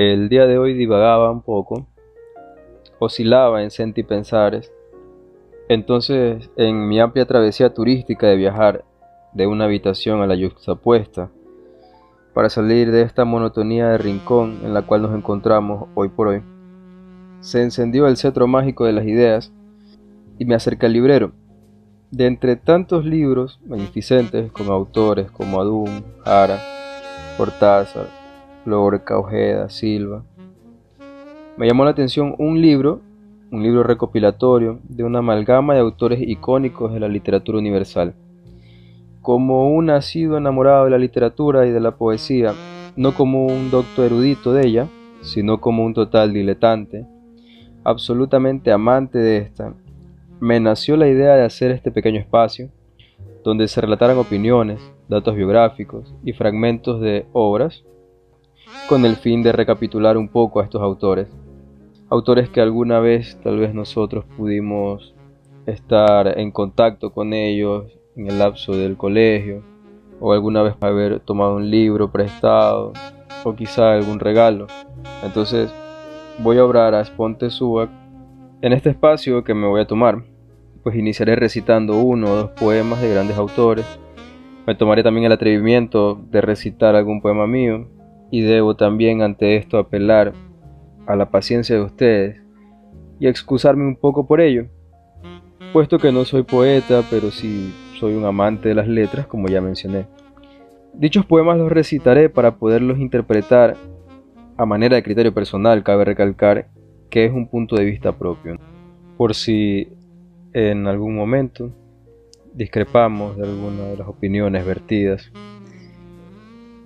El día de hoy divagaba un poco, oscilaba en sentipensares. Entonces, en mi amplia travesía turística de viajar de una habitación a la yuxtapuesta, para salir de esta monotonía de rincón en la cual nos encontramos hoy por hoy, se encendió el cetro mágico de las ideas y me acerqué al librero. De entre tantos libros magnificentes con autores como Adum, Jara, Cortázar, Lorca, Ojeda, Silva, me llamó la atención un libro, un libro recopilatorio de una amalgama de autores icónicos de la literatura universal. Como un nacido enamorado de la literatura y de la poesía, no como un doctor erudito de ella, sino como un total diletante, absolutamente amante de esta, me nació la idea de hacer este pequeño espacio, donde se relataran opiniones, datos biográficos y fragmentos de obras, con el fin de recapitular un poco a estos autores. Autores que alguna vez tal vez nosotros pudimos estar en contacto con ellos en el lapso del colegio, o alguna vez haber tomado un libro prestado, o quizá algún regalo. Entonces voy a obrar a Sponte Subac en este espacio que me voy a tomar, pues iniciaré recitando uno o dos poemas de grandes autores. Me tomaré también el atrevimiento de recitar algún poema mío y debo también ante esto apelar a la paciencia de ustedes y excusarme un poco por ello, puesto que no soy poeta, pero sí soy un amante de las letras, como ya mencioné. Dichos poemas los recitaré para poderlos interpretar a manera de criterio personal, cabe recalcar que es un punto de vista propio. Por si en algún momento discrepamos de alguna de las opiniones vertidas.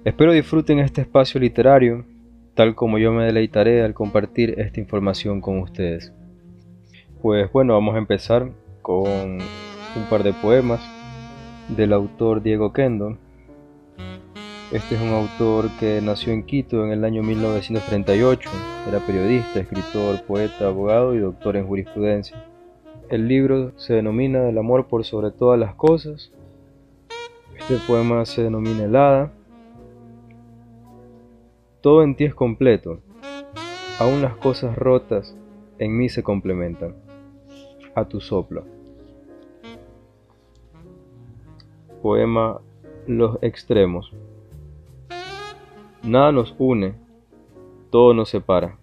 Espero disfruten este espacio literario, tal como yo me deleitaré al compartir esta información con ustedes. Pues bueno, vamos a empezar con un par de poemas del autor Diego Kendo, este es un autor que nació en Quito en el año 1938. Era periodista, escritor, poeta, abogado y doctor en jurisprudencia. El libro se denomina El amor por sobre todas las cosas. Este poema se denomina Helada. Todo en ti es completo. Aún las cosas rotas en mí se complementan. A tu soplo. Poema Los extremos. Nada nos une, todo nos separa.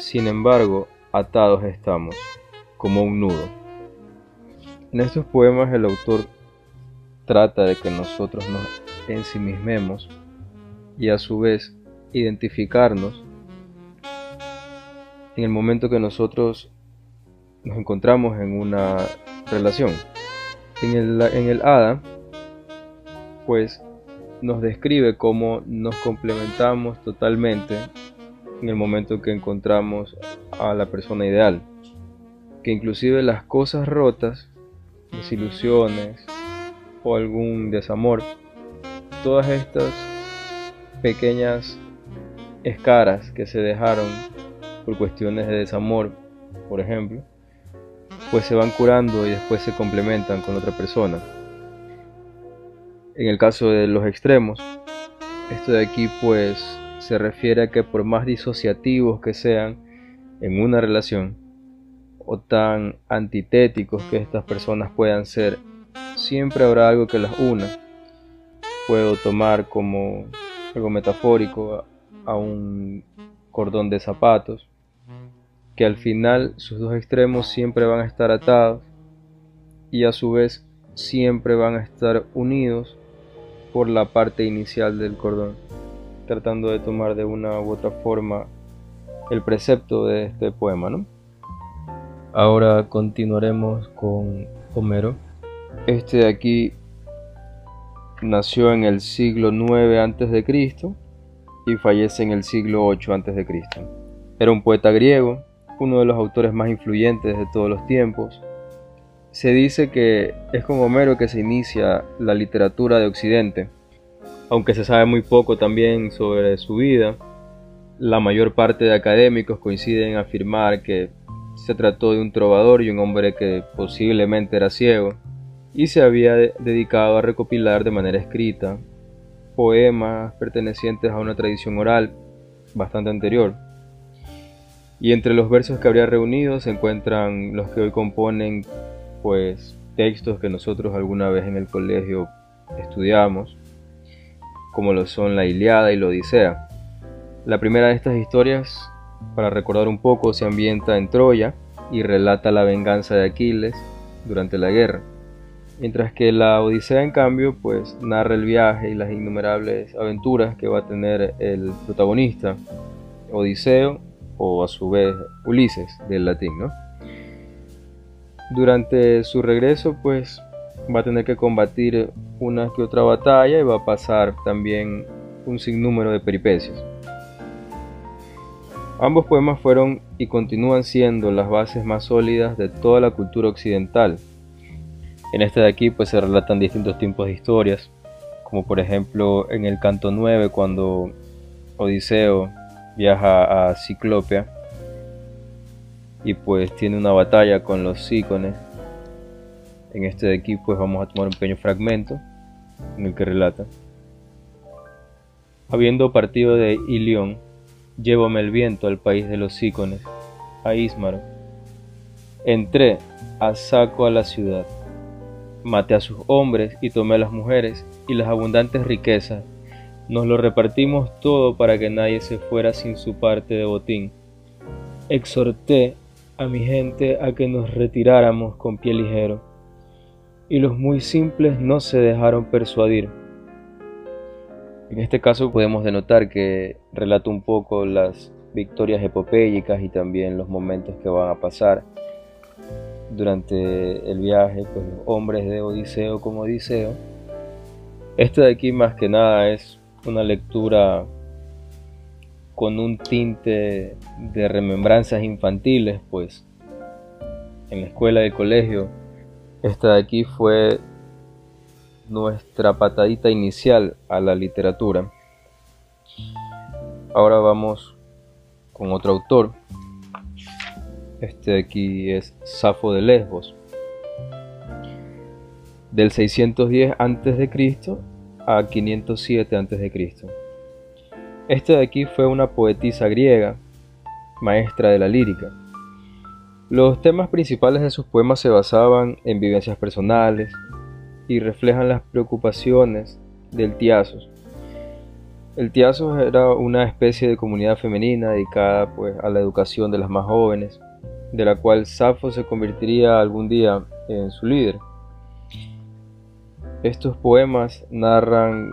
Sin embargo, atados estamos, como un nudo. En estos poemas el autor trata de que nosotros nos ensimismemos y a su vez identificarnos en el momento que nosotros nos encontramos en una relación. En el, en el Hada, pues nos describe cómo nos complementamos totalmente en el momento que encontramos a la persona ideal. Que inclusive las cosas rotas, desilusiones o algún desamor, todas estas pequeñas escaras que se dejaron por cuestiones de desamor, por ejemplo, pues se van curando y después se complementan con otra persona en el caso de los extremos. Esto de aquí pues se refiere a que por más disociativos que sean en una relación o tan antitéticos que estas personas puedan ser, siempre habrá algo que las una. Puedo tomar como algo metafórico a un cordón de zapatos, que al final sus dos extremos siempre van a estar atados y a su vez siempre van a estar unidos por la parte inicial del cordón, tratando de tomar de una u otra forma el precepto de este poema, ¿no? Ahora continuaremos con Homero. Este de aquí nació en el siglo 9 a.C. y fallece en el siglo 8 a.C. Era un poeta griego, uno de los autores más influyentes de todos los tiempos, se dice que es con Homero que se inicia la literatura de Occidente, aunque se sabe muy poco también sobre su vida. La mayor parte de académicos coinciden en afirmar que se trató de un trovador y un hombre que posiblemente era ciego y se había dedicado a recopilar de manera escrita poemas pertenecientes a una tradición oral bastante anterior. Y entre los versos que habría reunido se encuentran los que hoy componen pues textos que nosotros alguna vez en el colegio estudiamos, como lo son la Iliada y la Odisea. La primera de estas historias, para recordar un poco, se ambienta en Troya y relata la venganza de Aquiles durante la guerra. Mientras que la Odisea, en cambio, pues narra el viaje y las innumerables aventuras que va a tener el protagonista, Odiseo, o a su vez Ulises, del latín, ¿no? Durante su regreso, pues va a tener que combatir una que otra batalla y va a pasar también un sinnúmero de peripecias. Ambos poemas fueron y continúan siendo las bases más sólidas de toda la cultura occidental. En este de aquí pues se relatan distintos tipos de historias, como por ejemplo en el canto 9 cuando Odiseo viaja a Ciclopea y pues tiene una batalla con los Sícones. En este de aquí pues vamos a tomar un pequeño fragmento en el que relata. Habiendo partido de Ilión, Llévame el viento al país de los sícones, a Ismaro. Entré a saco a la ciudad, maté a sus hombres y tomé a las mujeres y las abundantes riquezas. Nos lo repartimos todo para que nadie se fuera sin su parte de botín. Exhorté a mi gente a que nos retiráramos con pie ligero, y los muy simples no se dejaron persuadir en este caso podemos denotar que relata un poco las victorias epopélicas y también los momentos que van a pasar durante el viaje, pues los hombres de Odiseo como Odiseo. Este de aquí más que nada es una lectura con un tinte de remembranzas infantiles, pues en la escuela de colegio, esta de aquí fue nuestra patadita inicial a la literatura. Ahora vamos con otro autor. Este de aquí es Safo de Lesbos. Del 610 a.C. a 507 a.C. Este de aquí fue una poetisa griega, maestra de la lírica. Los temas principales de sus poemas se basaban en vivencias personales, y reflejan las preocupaciones del Tiasos. El Tiasos era una especie de comunidad femenina dedicada pues, a la educación de las más jóvenes, de la cual Safo se convertiría algún día en su líder. Estos poemas narran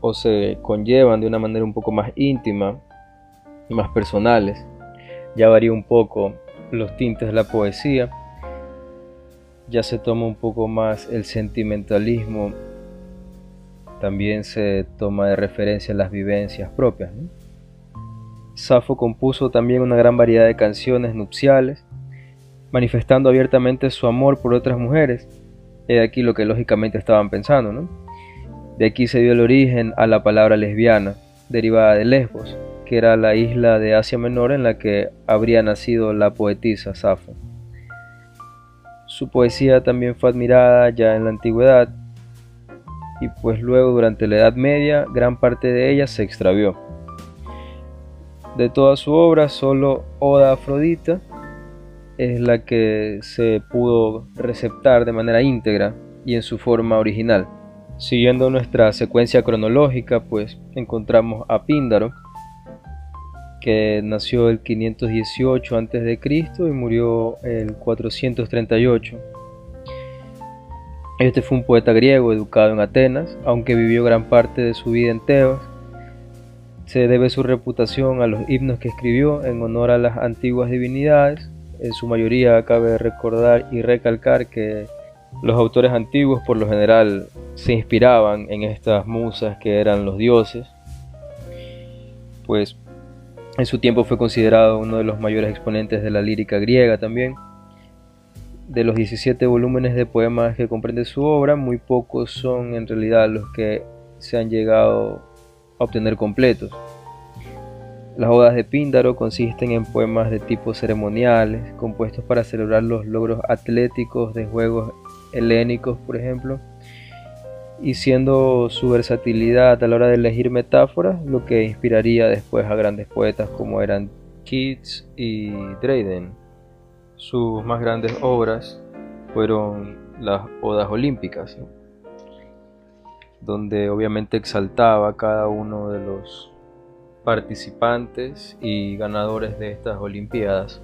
o se conllevan de una manera un poco más íntima más personales. Ya varía un poco los tintes de la poesía, ya se toma un poco más el sentimentalismo, también se toma de referencia las vivencias propias. Safo compuso también una gran variedad de canciones nupciales, manifestando abiertamente su amor por otras mujeres. He aquí lo que lógicamente estaban pensando. De aquí se dio el origen a la palabra lesbiana, derivada de Lesbos, que era la isla de Asia Menor en la que habría nacido la poetisa Safo. Su poesía también fue admirada ya en la antigüedad y pues luego durante la Edad Media gran parte de ella se extravió. De toda su obra solo Oda Afrodita es la que se pudo receptar de manera íntegra y en su forma original. Siguiendo nuestra secuencia cronológica, pues encontramos a Píndaro, que nació el 518 a.C. y murió el 438. Este fue un poeta griego educado en Atenas, aunque vivió gran parte de su vida en Tebas. Se debe su reputación a los himnos que escribió en honor a las antiguas divinidades. En su mayoría cabe recordar y recalcar que los autores antiguos por lo general se inspiraban en estas musas que eran los dioses. Pues en su tiempo fue considerado uno de los mayores exponentes de la lírica griega también. De los 17 volúmenes de poemas que comprende su obra, muy pocos son en realidad los que se han llegado obtener completos. Las odas de Píndaro consisten en poemas de tipo ceremoniales, compuestos para celebrar los logros atléticos de juegos helénicos, por ejemplo, y siendo su versatilidad a la hora de elegir metáforas lo que inspiraría después a grandes poetas como eran Keats y Dryden. Sus más grandes obras fueron las Odas Olímpicas, donde obviamente exaltaba a cada uno de los participantes y ganadores de estas Olimpiadas.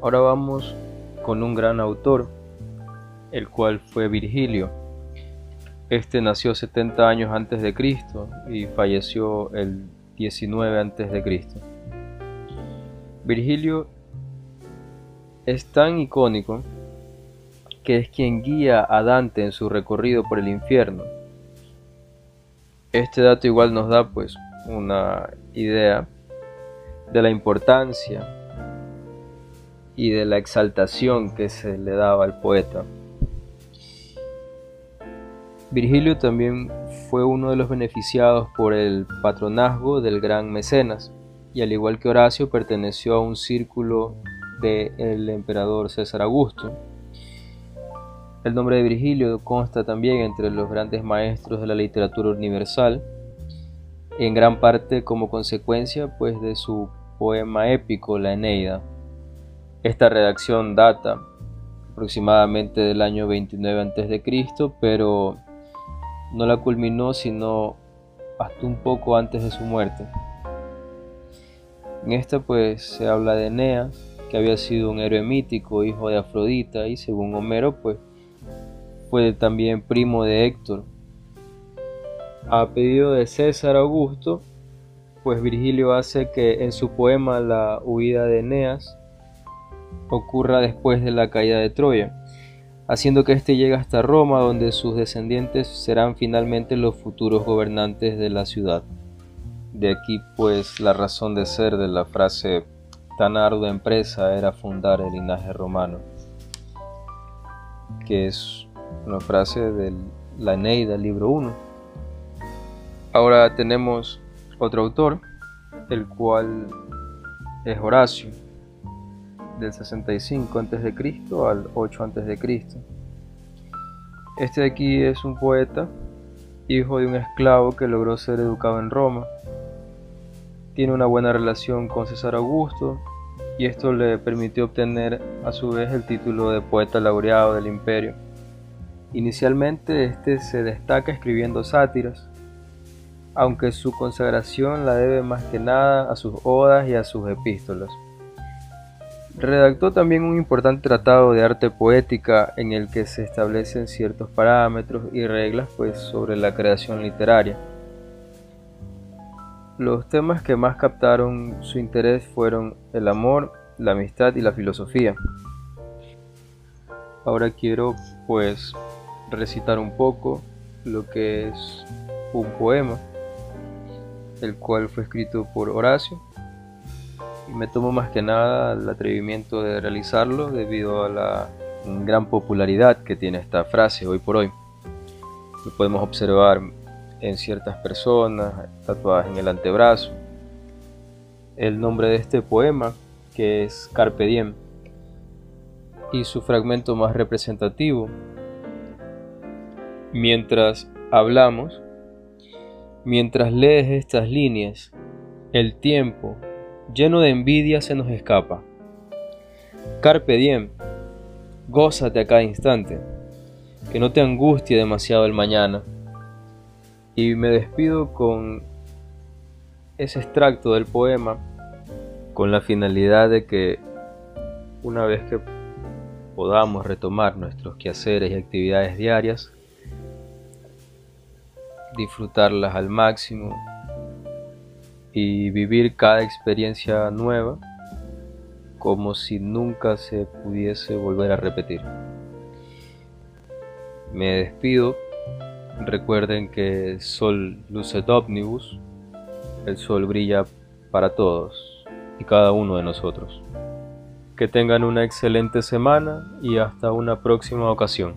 Ahora vamos con un gran autor, el cual fue Virgilio. Este nació 70 años antes de Cristo y falleció el 19 antes de Cristo. Virgilio es tan icónico que es quien guía a Dante en su recorrido por el infierno. Este dato igual nos da pues una idea de la importancia y de la exaltación que se le daba al poeta. Virgilio también fue uno de los beneficiados por el patronazgo del gran mecenas y al igual que Horacio perteneció a un círculo del emperador César Augusto. El nombre de Virgilio consta también entre los grandes maestros de la literatura universal, en gran parte como consecuencia pues de su poema épico La Eneida. Esta redacción data aproximadamente del año 29 a.C., pero no la culminó sino hasta un poco antes de su muerte. En esta pues se habla de Eneas, que había sido un héroe mítico, hijo de Afrodita, y según Homero, pues fue también primo de Héctor. A pedido de César Augusto, pues Virgilio hace que en su poema La huida de Eneas ocurra después de la caída de Troya, haciendo que éste llegue hasta Roma, donde sus descendientes serán finalmente los futuros gobernantes de la ciudad. De aquí pues la razón de ser de la frase tan ardua empresa era fundar el linaje romano, que es una frase de la Eneida, libro 1. Ahora tenemos otro autor, el cual es Horacio, del 65 a.C. al 8 a.C. Este de aquí es un poeta, hijo de un esclavo que logró ser educado en Roma. Tiene una buena relación con César Augusto y esto le permitió obtener a su vez el título de poeta laureado del imperio. Inicialmente este se destaca escribiendo sátiras, aunque su consagración la debe más que nada a sus odas y a sus epístolas. Redactó también un importante tratado de arte poética en el que se establecen ciertos parámetros y reglas pues, sobre la creación literaria. Los temas que más captaron su interés fueron el amor, la amistad y la filosofía. Ahora quiero pues recitar un poco lo que es un poema, el cual fue escrito por Horacio y me tomo más que nada el atrevimiento de realizarlo debido a la gran popularidad que tiene esta frase hoy por hoy. Lo podemos observar en ciertas personas, tatuadas en el antebrazo. El nombre de este poema, que es Carpe Diem, y su fragmento más representativo. Mientras hablamos, mientras lees estas líneas, el tiempo, lleno de envidia, se nos escapa. Carpe diem, gózate a cada instante, que no te angustie demasiado el mañana y me despido con ese extracto del poema con la finalidad de que una vez que podamos retomar nuestros quehaceres y actividades diarias, disfrutarlas al máximo y vivir cada experiencia nueva como si nunca se pudiese volver a repetir. Me despido Recuerden que el sol luce omnibus, el sol brilla para todos y cada uno de nosotros. Que tengan una excelente semana y hasta una próxima ocasión.